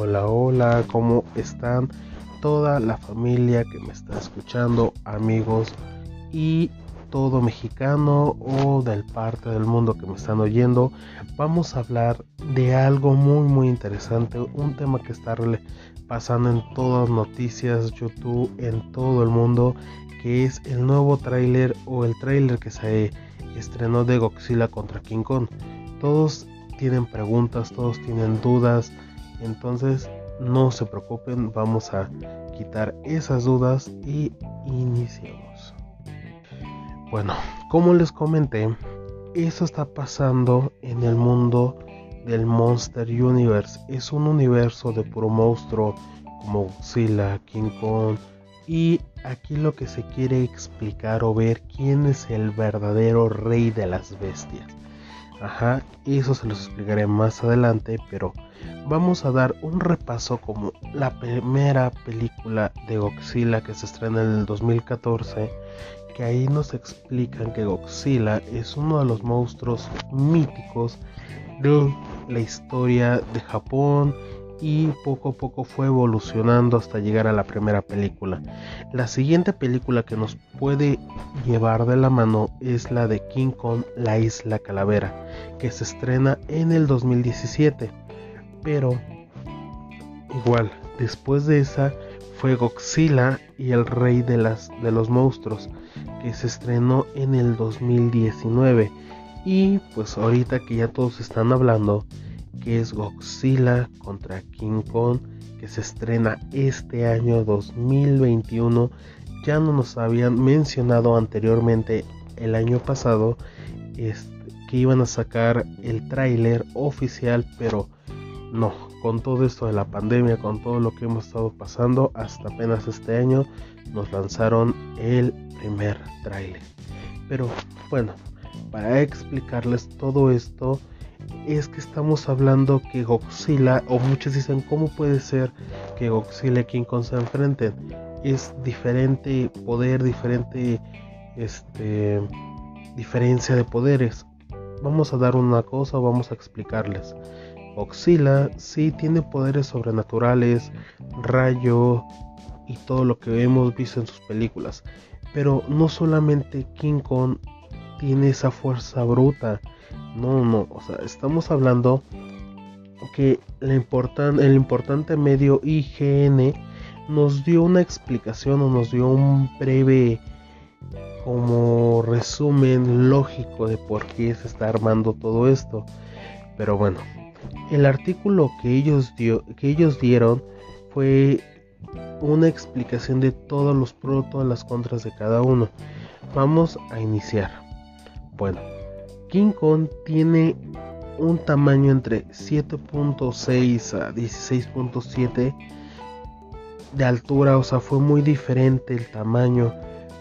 Hola, hola, ¿cómo están? Toda la familia que me está escuchando, amigos y todo mexicano o del parte del mundo que me están oyendo, vamos a hablar de algo muy muy interesante, un tema que está pasando en todas noticias, YouTube, en todo el mundo, que es el nuevo tráiler o el tráiler que se estrenó de Godzilla contra King Kong. Todos tienen preguntas, todos tienen dudas, entonces no se preocupen, vamos a quitar esas dudas y iniciemos. Bueno, como les comenté, eso está pasando en el mundo del Monster Universe. Es un universo de puro monstruo como Godzilla, King Kong. Y aquí lo que se quiere explicar o ver quién es el verdadero rey de las bestias. Ajá, eso se los explicaré más adelante, pero vamos a dar un repaso como la primera película de Godzilla que se estrena en el 2014 que ahí nos explican que Godzilla es uno de los monstruos míticos de la historia de Japón y poco a poco fue evolucionando hasta llegar a la primera película. La siguiente película que nos puede llevar de la mano es la de King Kong, la isla calavera, que se estrena en el 2017. Pero igual, después de esa fue Godzilla y el rey de, de los monstruos, que se estrenó en el 2019. Y pues ahorita que ya todos están hablando, que es Godzilla contra King Kong, que se estrena este año 2021. Ya no nos habían mencionado anteriormente el año pasado este, que iban a sacar el tráiler oficial, pero no, con todo esto de la pandemia, con todo lo que hemos estado pasando, hasta apenas este año nos lanzaron el primer tráiler. Pero bueno, para explicarles todo esto, es que estamos hablando que Godzilla, o muchos dicen, ¿cómo puede ser que Godzilla y King Kong se enfrenten? Es diferente poder, diferente este, diferencia de poderes. Vamos a dar una cosa, vamos a explicarles. Godzilla sí tiene poderes sobrenaturales, rayo y todo lo que hemos visto en sus películas. Pero no solamente King Kong tiene esa fuerza bruta. No, no, o sea, estamos hablando que el importante medio IGN nos dio una explicación o nos dio un breve como resumen lógico de por qué se está armando todo esto. Pero bueno, el artículo que ellos, dio, que ellos dieron fue una explicación de todos los pros, todas las contras de cada uno. Vamos a iniciar. Bueno, King Kong tiene un tamaño entre 7.6 a 16.7 de altura, o sea, fue muy diferente el tamaño,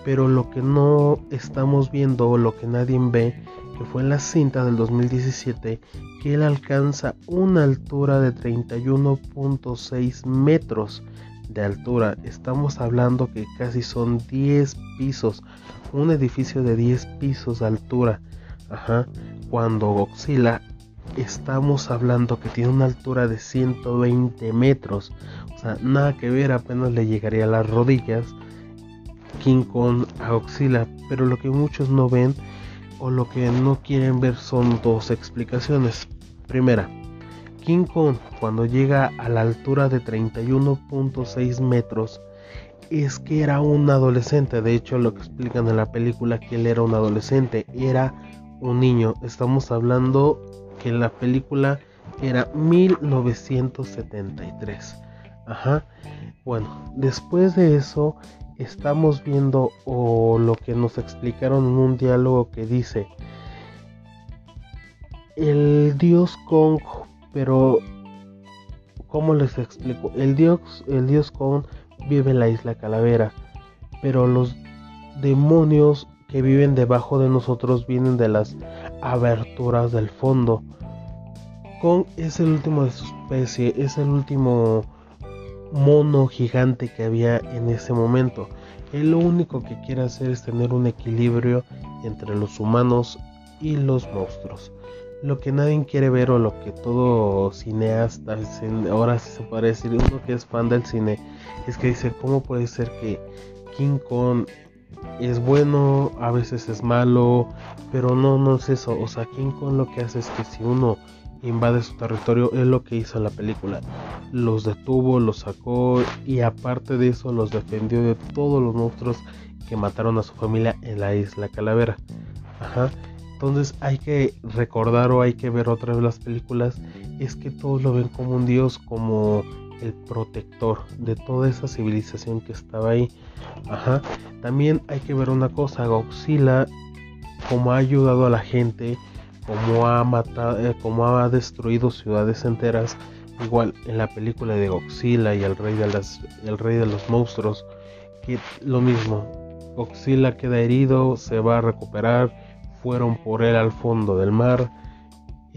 pero lo que no estamos viendo o lo que nadie ve que fue en la cinta del 2017, que él alcanza una altura de 31.6 metros de altura. Estamos hablando que casi son 10 pisos, un edificio de 10 pisos de altura. Ajá. Cuando Godzilla estamos hablando que tiene una altura de 120 metros. O sea, nada que ver, apenas le llegaría a las rodillas. King Kong a Godzilla. Pero lo que muchos no ven o lo que no quieren ver son dos explicaciones. Primera, King Kong cuando llega a la altura de 31.6 metros es que era un adolescente. De hecho, lo que explican en la película que él era un adolescente, era un niño. Estamos hablando que la película era 1973. Ajá. Bueno, después de eso estamos viendo o lo que nos explicaron en un diálogo que dice el dios Kong, pero ¿cómo les explico? El dios, el dios Kong vive en la isla Calavera, pero los demonios que viven debajo de nosotros vienen de las aberturas del fondo. Kong es el último de su especie, es el último mono gigante que había en ese momento. Él lo único que quiere hacer es tener un equilibrio entre los humanos y los monstruos. Lo que nadie quiere ver o lo que todo cineasta, ahora sí se puede decir, uno que es fan del cine, es que dice, ¿cómo puede ser que King Kong es bueno, a veces es malo, pero no, no es eso. O sea, King Kong lo que hace es que si uno invade su territorio, es lo que hizo en la película. Los detuvo, los sacó y aparte de eso los defendió de todos los monstruos que mataron a su familia en la isla Calavera. Ajá. Entonces hay que recordar o hay que ver otra vez las películas. Es que todos lo ven como un dios, como el protector de toda esa civilización que estaba ahí. Ajá. También hay que ver una cosa, Godzilla como ha ayudado a la gente, como ha matado, eh, como ha destruido ciudades enteras. Igual en la película de Godzilla y el rey de las, el rey de los monstruos, que lo mismo. Godzilla queda herido, se va a recuperar, fueron por él al fondo del mar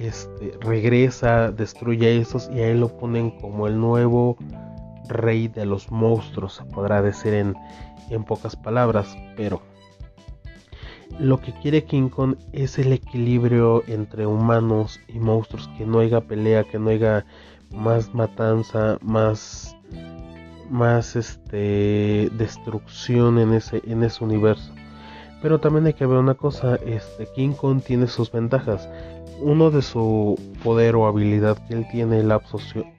este, regresa, destruye a esos y a él lo ponen como el nuevo rey de los monstruos, se podrá decir en, en pocas palabras, pero lo que quiere King Kong es el equilibrio entre humanos y monstruos, que no haya pelea, que no haya más matanza, más más este destrucción en ese en ese universo. Pero también hay que ver una cosa, este King Kong tiene sus ventajas uno de su poder o habilidad que él tiene la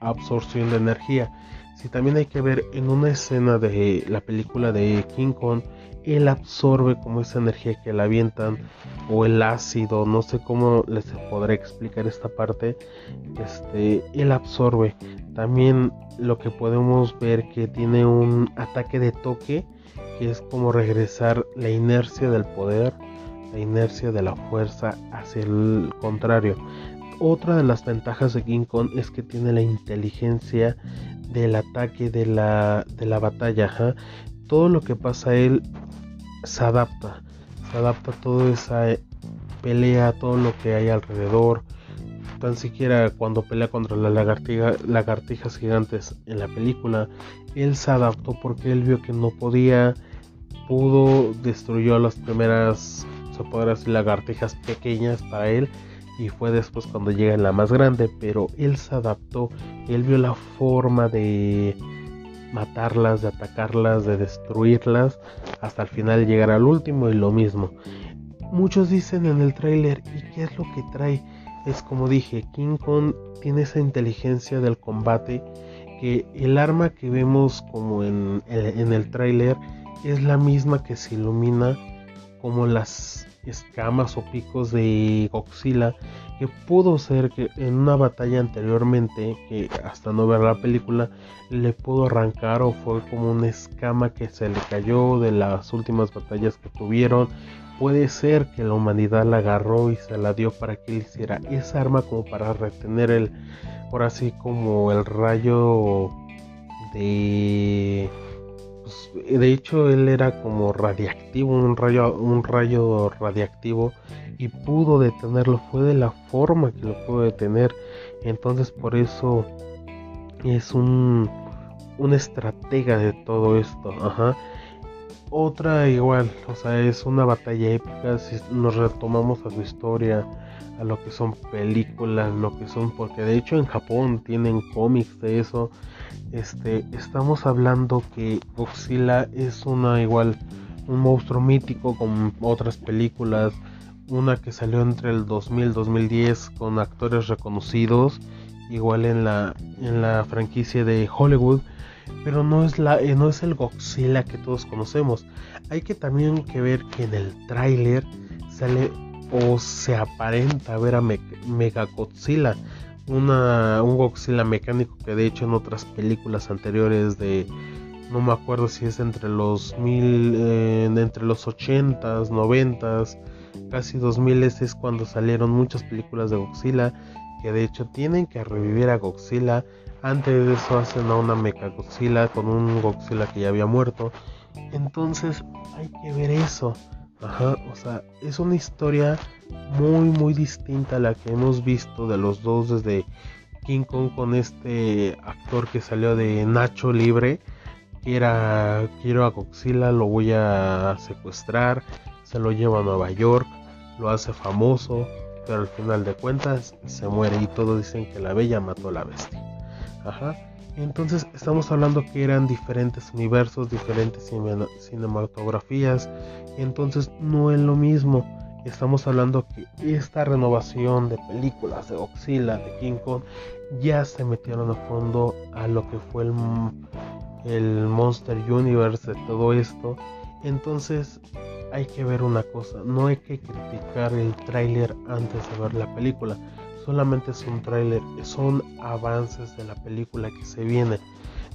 absorción, de energía. Si también hay que ver en una escena de la película de King Kong, él absorbe como esa energía que le avientan o el ácido, no sé cómo les podré explicar esta parte. Este, él absorbe. También lo que podemos ver que tiene un ataque de toque que es como regresar la inercia del poder la inercia de la fuerza hacia el contrario. Otra de las ventajas de King Kong es que tiene la inteligencia del ataque de la, de la batalla. Todo lo que pasa él se adapta. Se adapta a toda esa eh, pelea, todo lo que hay alrededor. Tan siquiera cuando pelea contra las lagartija, lagartijas gigantes en la película, él se adaptó porque él vio que no podía, pudo, destruyó las primeras se podrá decir lagartijas pequeñas para él y fue después cuando llega la más grande, pero él se adaptó, él vio la forma de matarlas, de atacarlas, de destruirlas, hasta el final llegar al último y lo mismo. Muchos dicen en el tráiler, ¿y qué es lo que trae? Es como dije, King Kong tiene esa inteligencia del combate, que el arma que vemos como en, en el tráiler es la misma que se ilumina como las escamas o picos de Godzilla que pudo ser que en una batalla anteriormente que hasta no ver la película le pudo arrancar o fue como una escama que se le cayó de las últimas batallas que tuvieron. Puede ser que la humanidad la agarró y se la dio para que él hiciera esa arma como para retener el por así como el rayo de pues, de hecho él era como radiactivo, un rayo, un rayo radiactivo y pudo detenerlo, fue de la forma que lo pudo detener, entonces por eso es un, un estratega de todo esto, ajá. Otra igual, o sea, es una batalla épica si nos retomamos a su historia, a lo que son películas, lo que son, porque de hecho en Japón tienen cómics de eso, este, estamos hablando que Godzilla es una igual un monstruo mítico con otras películas, una que salió entre el 2000 y 2010 con actores reconocidos, igual en la en la franquicia de Hollywood, pero no es la eh, no es el Godzilla que todos conocemos. Hay que también que ver que en el tráiler sale o se aparenta ver a Mega Godzilla una, un Godzilla mecánico que de hecho en otras películas anteriores de no me acuerdo si es entre los mil eh, entre los 80s 90s casi 2000 es cuando salieron muchas películas de Godzilla que de hecho tienen que revivir a Godzilla. Antes de eso hacen a una mecha Godzilla con un Godzilla que ya había muerto. Entonces hay que ver eso Ajá, o sea, es una historia muy muy distinta a la que hemos visto de los dos desde King Kong con este actor que salió de Nacho Libre, que era quiero a Godzilla, lo voy a secuestrar, se lo llevo a Nueva York, lo hace famoso, pero al final de cuentas se muere y todos dicen que la bella mató a la bestia. Ajá. Entonces estamos hablando que eran diferentes universos, diferentes cinematografías, entonces no es lo mismo. Estamos hablando que esta renovación de películas de Godzilla, de King Kong, ya se metieron a fondo a lo que fue el, el Monster Universe de todo esto. Entonces hay que ver una cosa, no hay que criticar el tráiler antes de ver la película solamente es un tráiler, son avances de la película que se viene.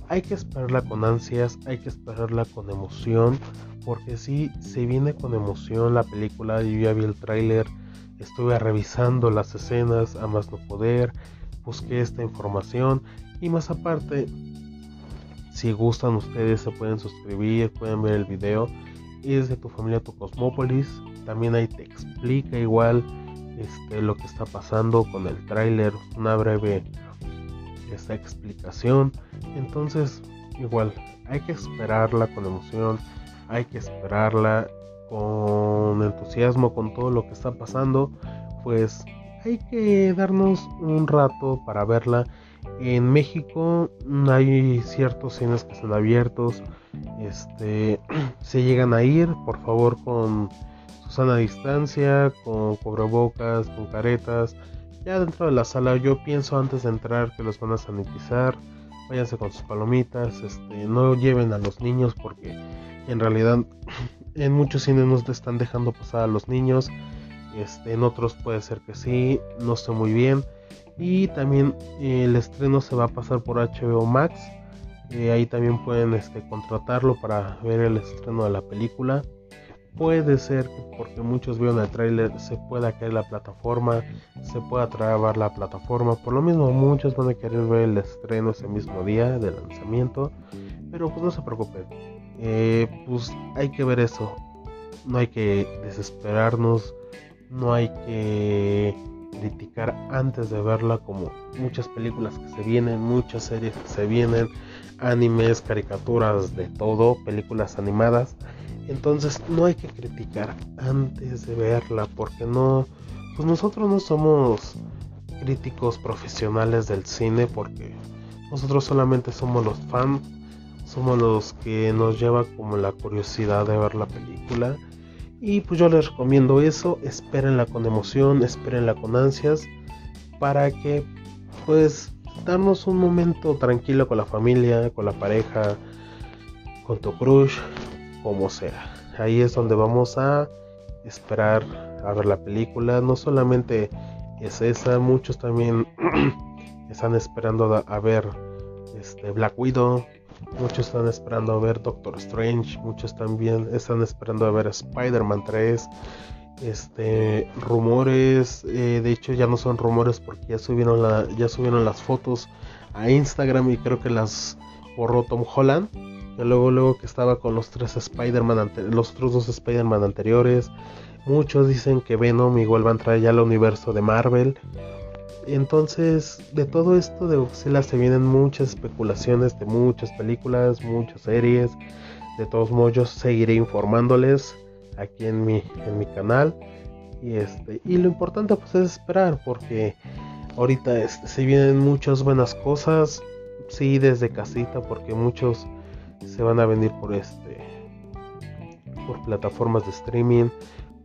Hay que esperarla con ansias, hay que esperarla con emoción, porque si se viene con emoción la película, yo ya vi el tráiler, estuve revisando las escenas a más no poder, busqué esta información y más aparte, si gustan ustedes se pueden suscribir, pueden ver el video. Es de tu familia, tu Cosmópolis. También ahí te explica igual este, lo que está pasando con el tráiler, una breve esta explicación. Entonces, igual, hay que esperarla con emoción, hay que esperarla con entusiasmo, con todo lo que está pasando. Pues hay que darnos un rato para verla. En México hay ciertos cines que están abiertos. Este, se llegan a ir, por favor, con sana distancia, con cubrebocas, con caretas. Ya dentro de la sala yo pienso antes de entrar que los van a sanitizar. Váyanse con sus palomitas, este, no lleven a los niños porque en realidad en muchos cines no te están dejando pasar a los niños. Este, en otros puede ser que sí, no sé muy bien. Y también eh, el estreno se va a pasar por HBO Max. Eh, ahí también pueden este, contratarlo para ver el estreno de la película. Puede ser que porque muchos vieron el tráiler se pueda caer la plataforma, se pueda trabar la plataforma. Por lo mismo muchos van a querer ver el estreno ese mismo día del lanzamiento. Pero pues no se preocupen. Eh, pues hay que ver eso. No hay que desesperarnos. No hay que criticar antes de verla como muchas películas que se vienen, muchas series que se vienen, animes, caricaturas, de todo, películas animadas entonces no hay que criticar antes de verla porque no, pues nosotros no somos críticos profesionales del cine porque nosotros solamente somos los fans, somos los que nos lleva como la curiosidad de ver la película. Y pues yo les recomiendo eso, espérenla con emoción, espérenla con ansias para que pues darnos un momento tranquilo con la familia, con la pareja, con tu crush, como sea. Ahí es donde vamos a esperar a ver la película. No solamente es esa, muchos también están esperando a ver este Black Widow. Muchos están esperando a ver Doctor Strange. Muchos también están esperando a ver Spider-Man 3. Este rumores, eh, de hecho ya no son rumores porque ya subieron la, ya subieron las fotos a Instagram y creo que las borró Tom Holland luego luego que estaba con los tres Spider-Man los otros dos Spider-Man anteriores. Muchos dicen que Venom igual va a entrar ya al universo de Marvel. Entonces, de todo esto de Godzilla se vienen muchas especulaciones de muchas películas, muchas series. De todos modos, yo seguiré informándoles aquí en mi, en mi canal. Y, este, y lo importante pues es esperar porque ahorita este, se vienen muchas buenas cosas. Sí, desde casita porque muchos se van a venir por este por plataformas de streaming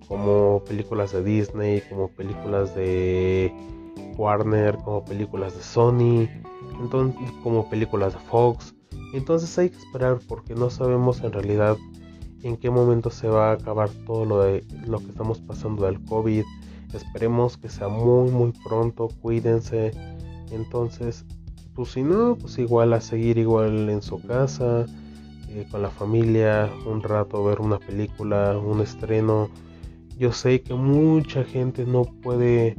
como películas de Disney, como películas de Warner, como películas de Sony, entonces como películas de Fox. Entonces hay que esperar porque no sabemos en realidad en qué momento se va a acabar todo lo de lo que estamos pasando del COVID. Esperemos que sea muy muy pronto, cuídense. Entonces, pues si no, pues igual a seguir igual en su casa, eh, con la familia, un rato ver una película, un estreno. Yo sé que mucha gente no puede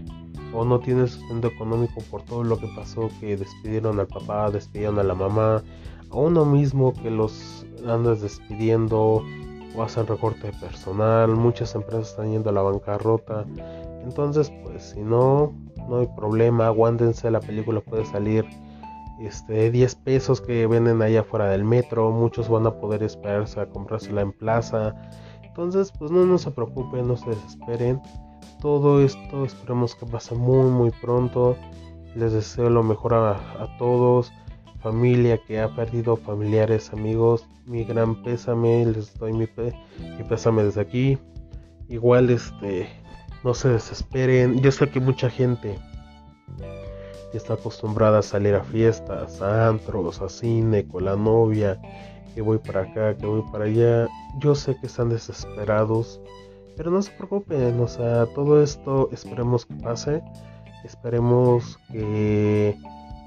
o no tiene sustento económico por todo lo que pasó, que despidieron al papá, despidieron a la mamá, a uno mismo que los andas despidiendo o hacen recorte de personal, muchas empresas están yendo a la bancarrota. Entonces, pues si no, no hay problema, aguántense, la película puede salir este 10 pesos que venden allá afuera del metro, muchos van a poder esperarse a comprársela en plaza. Entonces, pues no, se preocupen, no se desesperen. todo esto esperemos que pase muy muy pronto. Les deseo lo mejor a, todos. Familia que ha perdido familiares, amigos, mi gran pésame, les doy mi, mi pésame desde aquí. Igual este no se desesperen. Yo sé que mucha gente está acostumbrada a salir a fiestas, a antros, a cine, con la novia, que voy para acá, que voy para allá. Yo sé que están desesperados, pero no se preocupen, o sea, todo esto esperemos que pase, esperemos que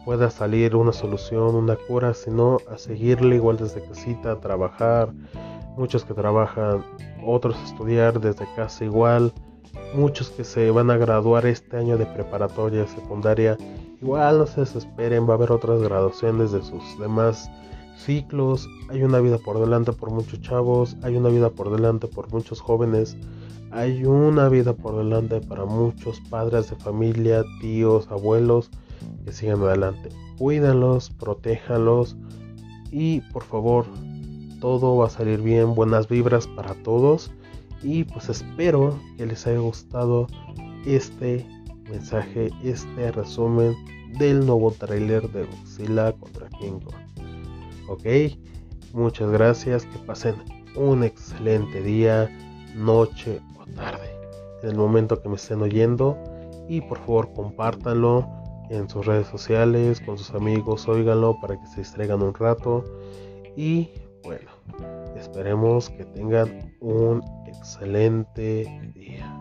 pueda salir una solución, una cura, sino a seguirle igual desde casita, a trabajar, muchos que trabajan, otros estudiar desde casa igual, muchos que se van a graduar este año de preparatoria, secundaria, igual no se desesperen, va a haber otras graduaciones de sus demás ciclos, hay una vida por delante por muchos chavos, hay una vida por delante por muchos jóvenes, hay una vida por delante para muchos padres de familia, tíos, abuelos que sigan adelante. Cuídenlos, protéjanlos y por favor, todo va a salir bien, buenas vibras para todos y pues espero que les haya gustado este mensaje, este resumen del nuevo trailer de Godzilla contra King Kong. Ok, muchas gracias, que pasen un excelente día, noche o tarde, en el momento que me estén oyendo y por favor compártanlo en sus redes sociales, con sus amigos, óiganlo para que se distraigan un rato y bueno, esperemos que tengan un excelente día.